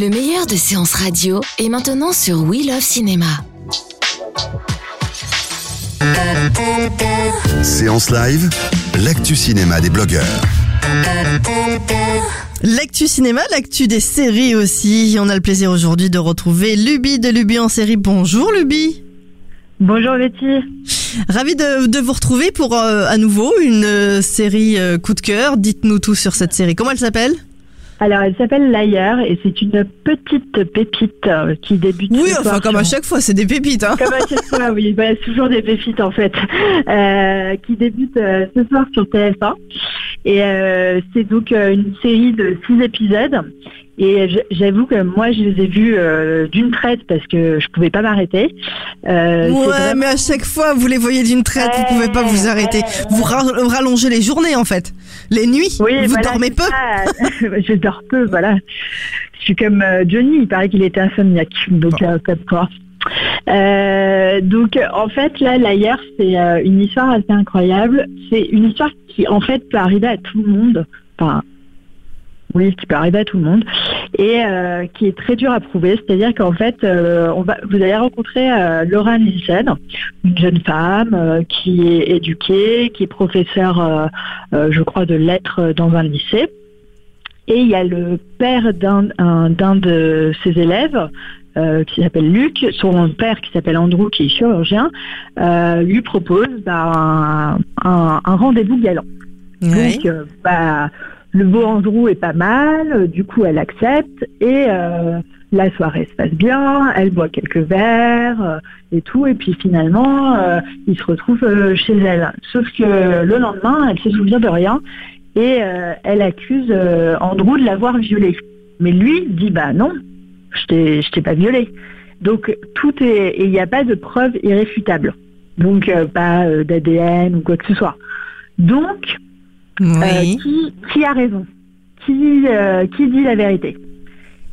Le meilleur de séances radio est maintenant sur We Love Cinéma. Séance live, l'actu cinéma des blogueurs. L'actu cinéma, l'actu des séries aussi. On a le plaisir aujourd'hui de retrouver Luby de Luby en série. Bonjour Luby. Bonjour Betty. Ravi de, de vous retrouver pour euh, à nouveau une euh, série euh, coup de cœur. Dites-nous tout sur cette série. Comment elle s'appelle? Alors elle s'appelle L'ailleurs et c'est une petite pépite euh, qui débute. Oui, enfin soir comme à chaque fois, c'est des pépites. Hein. Comme à chaque fois, oui, bah, c'est toujours des pépites en fait, euh, qui débute euh, ce soir sur TF1. Et euh, c'est donc euh, une série de six épisodes. Et j'avoue que moi, je les ai vus euh, d'une traite parce que je pouvais pas m'arrêter. Euh, Ouais, vraiment- mais à chaque fois, vous les voyez d'une traite, vous pouvez pas vous arrêter. Vous ra- rallongez les journées en fait. Les nuits, Oui, vous voilà, dormez peu. je dors peu, voilà. Je suis comme euh, Johnny, il paraît qu'il était insomniaque, donc euh, comme quoi. Euh, donc en fait là l'ailleurs c'est euh, une histoire assez incroyable. C'est une histoire qui en fait peut arriver à tout le monde. Enfin oui, qui peut arriver à tout le monde et euh, qui est très dur à prouver. C'est-à-dire qu'en fait, on va, vous allez rencontrer Laura Nielsen, une jeune femme qui est éduquée, qui est professeure, je crois, de lettres dans un lycée. Et il y a le père d'un un- d'un de ses élèves euh, qui s'appelle Luc, son père qui s'appelle Andrew, qui est chirurgien, euh, lui propose bah, un, un- un rendez-vous galant. Donc, euh, bah, le beau Andrew est pas mal, du coup, elle accepte et la soirée se passe bien, elle boit quelques verres et tout, et puis finalement, il se retrouve chez elle. Sauf que le lendemain, elle se souvient de rien et elle accuse Andrew de l'avoir violée. Mais lui dit bah non, je t'ai je t'ai pas violée. Donc tout est et il n'y a pas de preuve irréfutable. Donc euh, pas euh, d'ADN ou quoi que ce soit. Donc euh, Oui. qui, qui a raison? Qui, qui dit la vérité?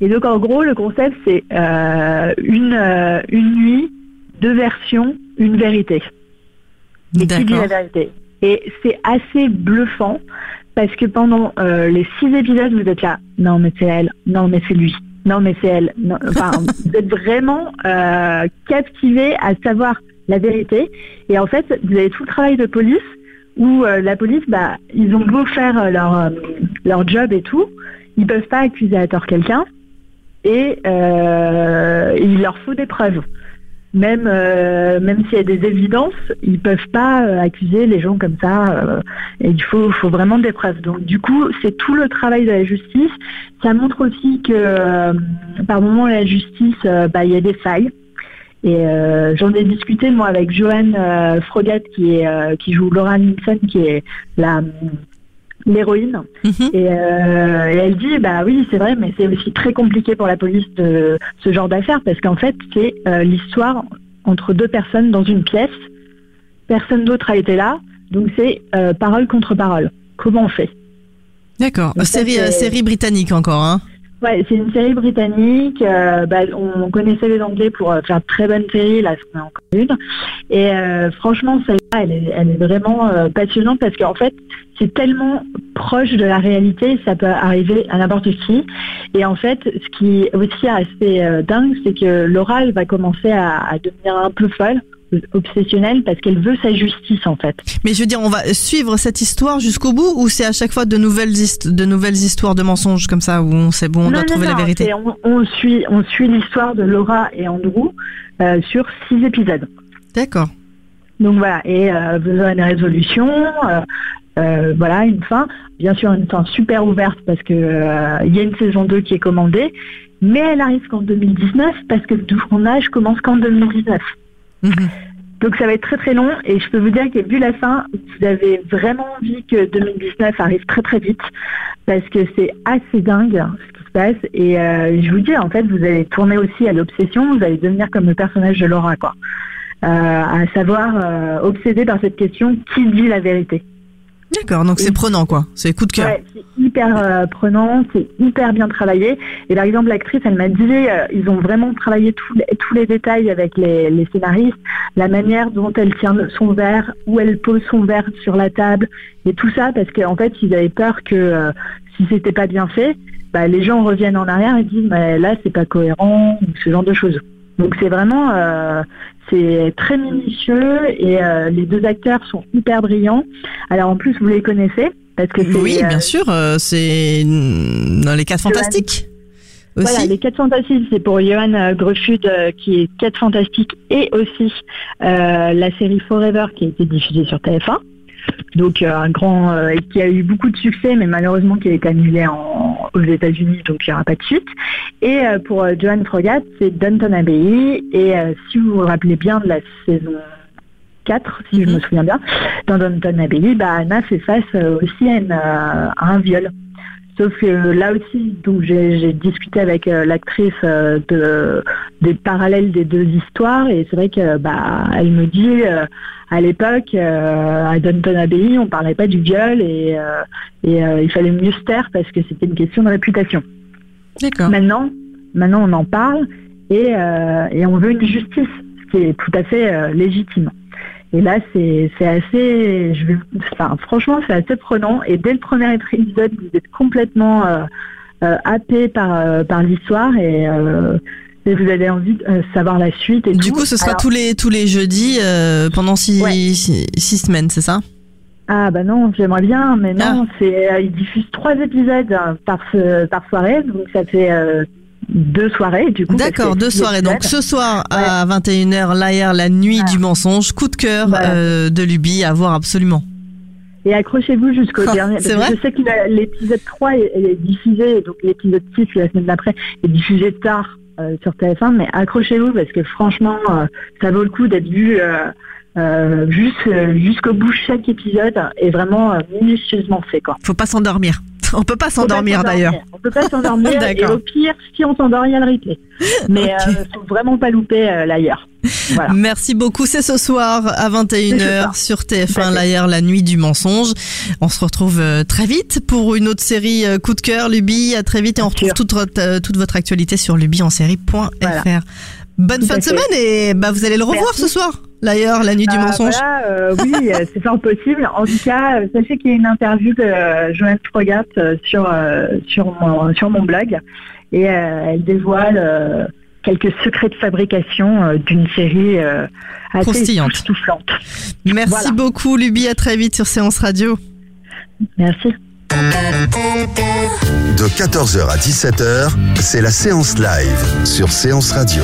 Et donc en gros, le concept, c'est une, une nuit, deux versions, une vérité. Mais qui dit la vérité? Et c'est assez bluffant parce que pendant euh, les six épisodes, vous êtes là, non mais c'est elle, non mais c'est lui, non mais c'est elle. Non, Enfin, vous êtes vraiment euh, captivé à savoir la vérité. Et en fait, vous avez tout le travail de police où euh, la police, bah, ils ont beau faire euh, leur, euh, leur job et tout, ils peuvent pas accuser à tort quelqu'un et il leur faut des preuves. Même, euh, même s'il y a des évidences, ils peuvent pas euh, accuser les gens comme ça. euh, et il faut, faut vraiment des preuves. Donc du coup, c'est tout le travail de la justice. Ça montre aussi que par moment la justice, bah, il y a des failles. Et j'en ai discuté moi avec Joanne Frogat qui est qui joue Laura Nielsen qui est la l'héroïne Mhm. et, euh, et elle dit bah oui c'est vrai mais c'est aussi très compliqué pour la police de ce genre d'affaires parce qu'en fait c'est euh, l'histoire entre deux personnes dans une pièce personne d'autre a été là donc c'est euh, parole contre parole comment on fait? D'accord. Série, série britannique encore, hein? Ouais, c'est une série britannique. euh, bah, on connaissait les Anglais pour euh, faire de très bonnes séries. Là, c'en est encore une. Et euh, franchement, celle-là, elle est, vraiment passionnante parce qu'en fait, c'est tellement proche de la réalité, ça peut arriver à n'importe qui. Et en fait, ce qui est aussi assez dingue, c'est que elle va commencer à, à devenir un peu folle, obsessionnelle, parce qu'elle veut sa justice, en fait. Mais je veux dire, on va suivre cette histoire jusqu'au bout ou c'est à chaque fois de nouvelles, de nouvelles histoires de mensonges comme ça où on sait bon, on Non, doit non, trouver la vérité? On, on suit, on suit l'histoire de Laura et Andrew euh, sur six épisodes. D'accord. Donc voilà, et euh, vous aurez une résolution, euh, euh, voilà, une fin. Bien sûr, une fin super ouverte parce que euh, il y a une saison 2 qui est commandée, mais elle arrive qu'en 2019 parce que le tournage commence qu'en 2019. Mhm. Donc ça va être très très long. Et je peux vous dire que vu la fin, vous avez vraiment envie que 2019 arrive très très vite. Parce que c'est assez dingue ce qui se passe. Et euh, je vous dis en fait vous allez tourner aussi à l'obsession, vous allez devenir comme le personnage de Laura quoi, Euh, à savoir euh, obsédé par cette question qui dit la vérité? D'accord, donc c'est prenant quoi. C'est coup de cœur. Ouais, c'est hyper euh, prenant, c'est hyper bien travaillé. Et par exemple, l'actrice, elle m'a dit, euh, ils ont vraiment travaillé tous les, tous les détails avec les, les scénaristes, la manière dont elle tient son verre, où elle pose son verre sur la table, et tout ça, parce qu'en fait, ils avaient peur que euh, si c'était pas bien fait, bah, les gens reviennent en arrière et disent mais là c'est pas cohérent ou ce genre de choses. Donc c'est vraiment euh, c'est très minutieux et euh, les deux acteurs sont hyper brillants. Alors en plus vous les connaissez parce que c'est, Oui, euh, bien sûr, euh, c'est dans les quatre fantastiques. Aussi. Voilà, les 4 fantastiques, c'est pour Johan euh, Gruffudd euh, qui est 4 fantastiques et aussi euh, la série Forever qui a été diffusée sur TF1. Donc euh, un grand euh, qui a eu beaucoup de succès, mais malheureusement qui a été annulé en, aux États-Unis, donc il n'y aura pas de suite. Et euh, pour Johan Frogat, c'est Downton Abbey. Et si vous vous rappelez bien de la saison 4, si je Mhm. me souviens bien, dans Downton Abbey, bah, Anna fait face aussi à, une, à un viol. Sauf que là aussi, donc j'ai discuté avec euh, l'actrice euh, de, des parallèles des deux histoires et c'est vrai que bah elle me dit euh, à l'époque à Downton Abbey on parlait pas du viol et, et il fallait mieux se taire parce que c'était une question de réputation. D'accord. Maintenant, maintenant on en parle et, et on veut une justice, ce qui est tout à fait légitime. Et là, c'est c'est assez, je vais, enfin, franchement, c'est assez prenant. Et dès le premier épisode, vous êtes complètement euh, euh, happé par euh, par l'histoire et, euh, et vous avez envie de savoir la suite. Et Du tout. coup, ce sera Alors- tous les tous les jeudis pendant six, Ouais. six, six semaines, c'est ça? Ah bah non, j'aimerais bien, mais non, c'est euh, ils diffusent trois épisodes euh, par par soirée, donc ça fait deux soirées du coup. D'accord, deux soirées. Donc ce soir à 21h, l'AR, la nuit du mensonge, coup de cœur Voilà. euh, de Luby à voir absolument. Et accrochez-vous jusqu'au Ah, dernier. c'est parce que vrai je sais que l'épisode 3 est, est diffusé, donc l'épisode 6 la semaine d'après est diffusé tard euh, sur TF1, mais accrochez-vous parce que franchement, euh, ça vaut le coup d'être vu euh, jusqu'au bout chaque épisode est vraiment minutieusement fait. Quoi. Faut pas s'endormir. On peut pas s'endormir d'ailleurs. On peut pas s'endormir et au pire, si on s'endort, il y a le replay. Mais Ok. euh, faut vraiment pas louper euh, l'ailleurs. Voilà. Merci beaucoup. C'est ce soir à C'est ce 21h soir. sur Tout à TF1 fait. l'AR, la nuit du mensonge. On se retrouve euh, très vite pour une autre série euh, coup de cœur Luby. À très vite et on retrouve sûr. toute votre, euh, toute votre actualité sur lubyonsérie.fr. Voilà. Bonne Tout fin de fait. semaine et bah vous allez le revoir Merci. ce soir. L'ailleurs, la nuit du Euh, mensonge. voilà, euh, oui, euh, c'est fort possible. En tout cas, euh, sachez qu'il y a une interview de euh, Joanne Frogat euh, sur, euh, sur, mon, sur mon blog et euh, elle dévoile euh, quelques secrets de fabrication euh, d'une série euh, assez Croustillante. époustouflante. Merci voilà. beaucoup Luby. À très vite sur Séance Radio. Merci. De 14h à 17h, c'est la séance live sur Séance Radio.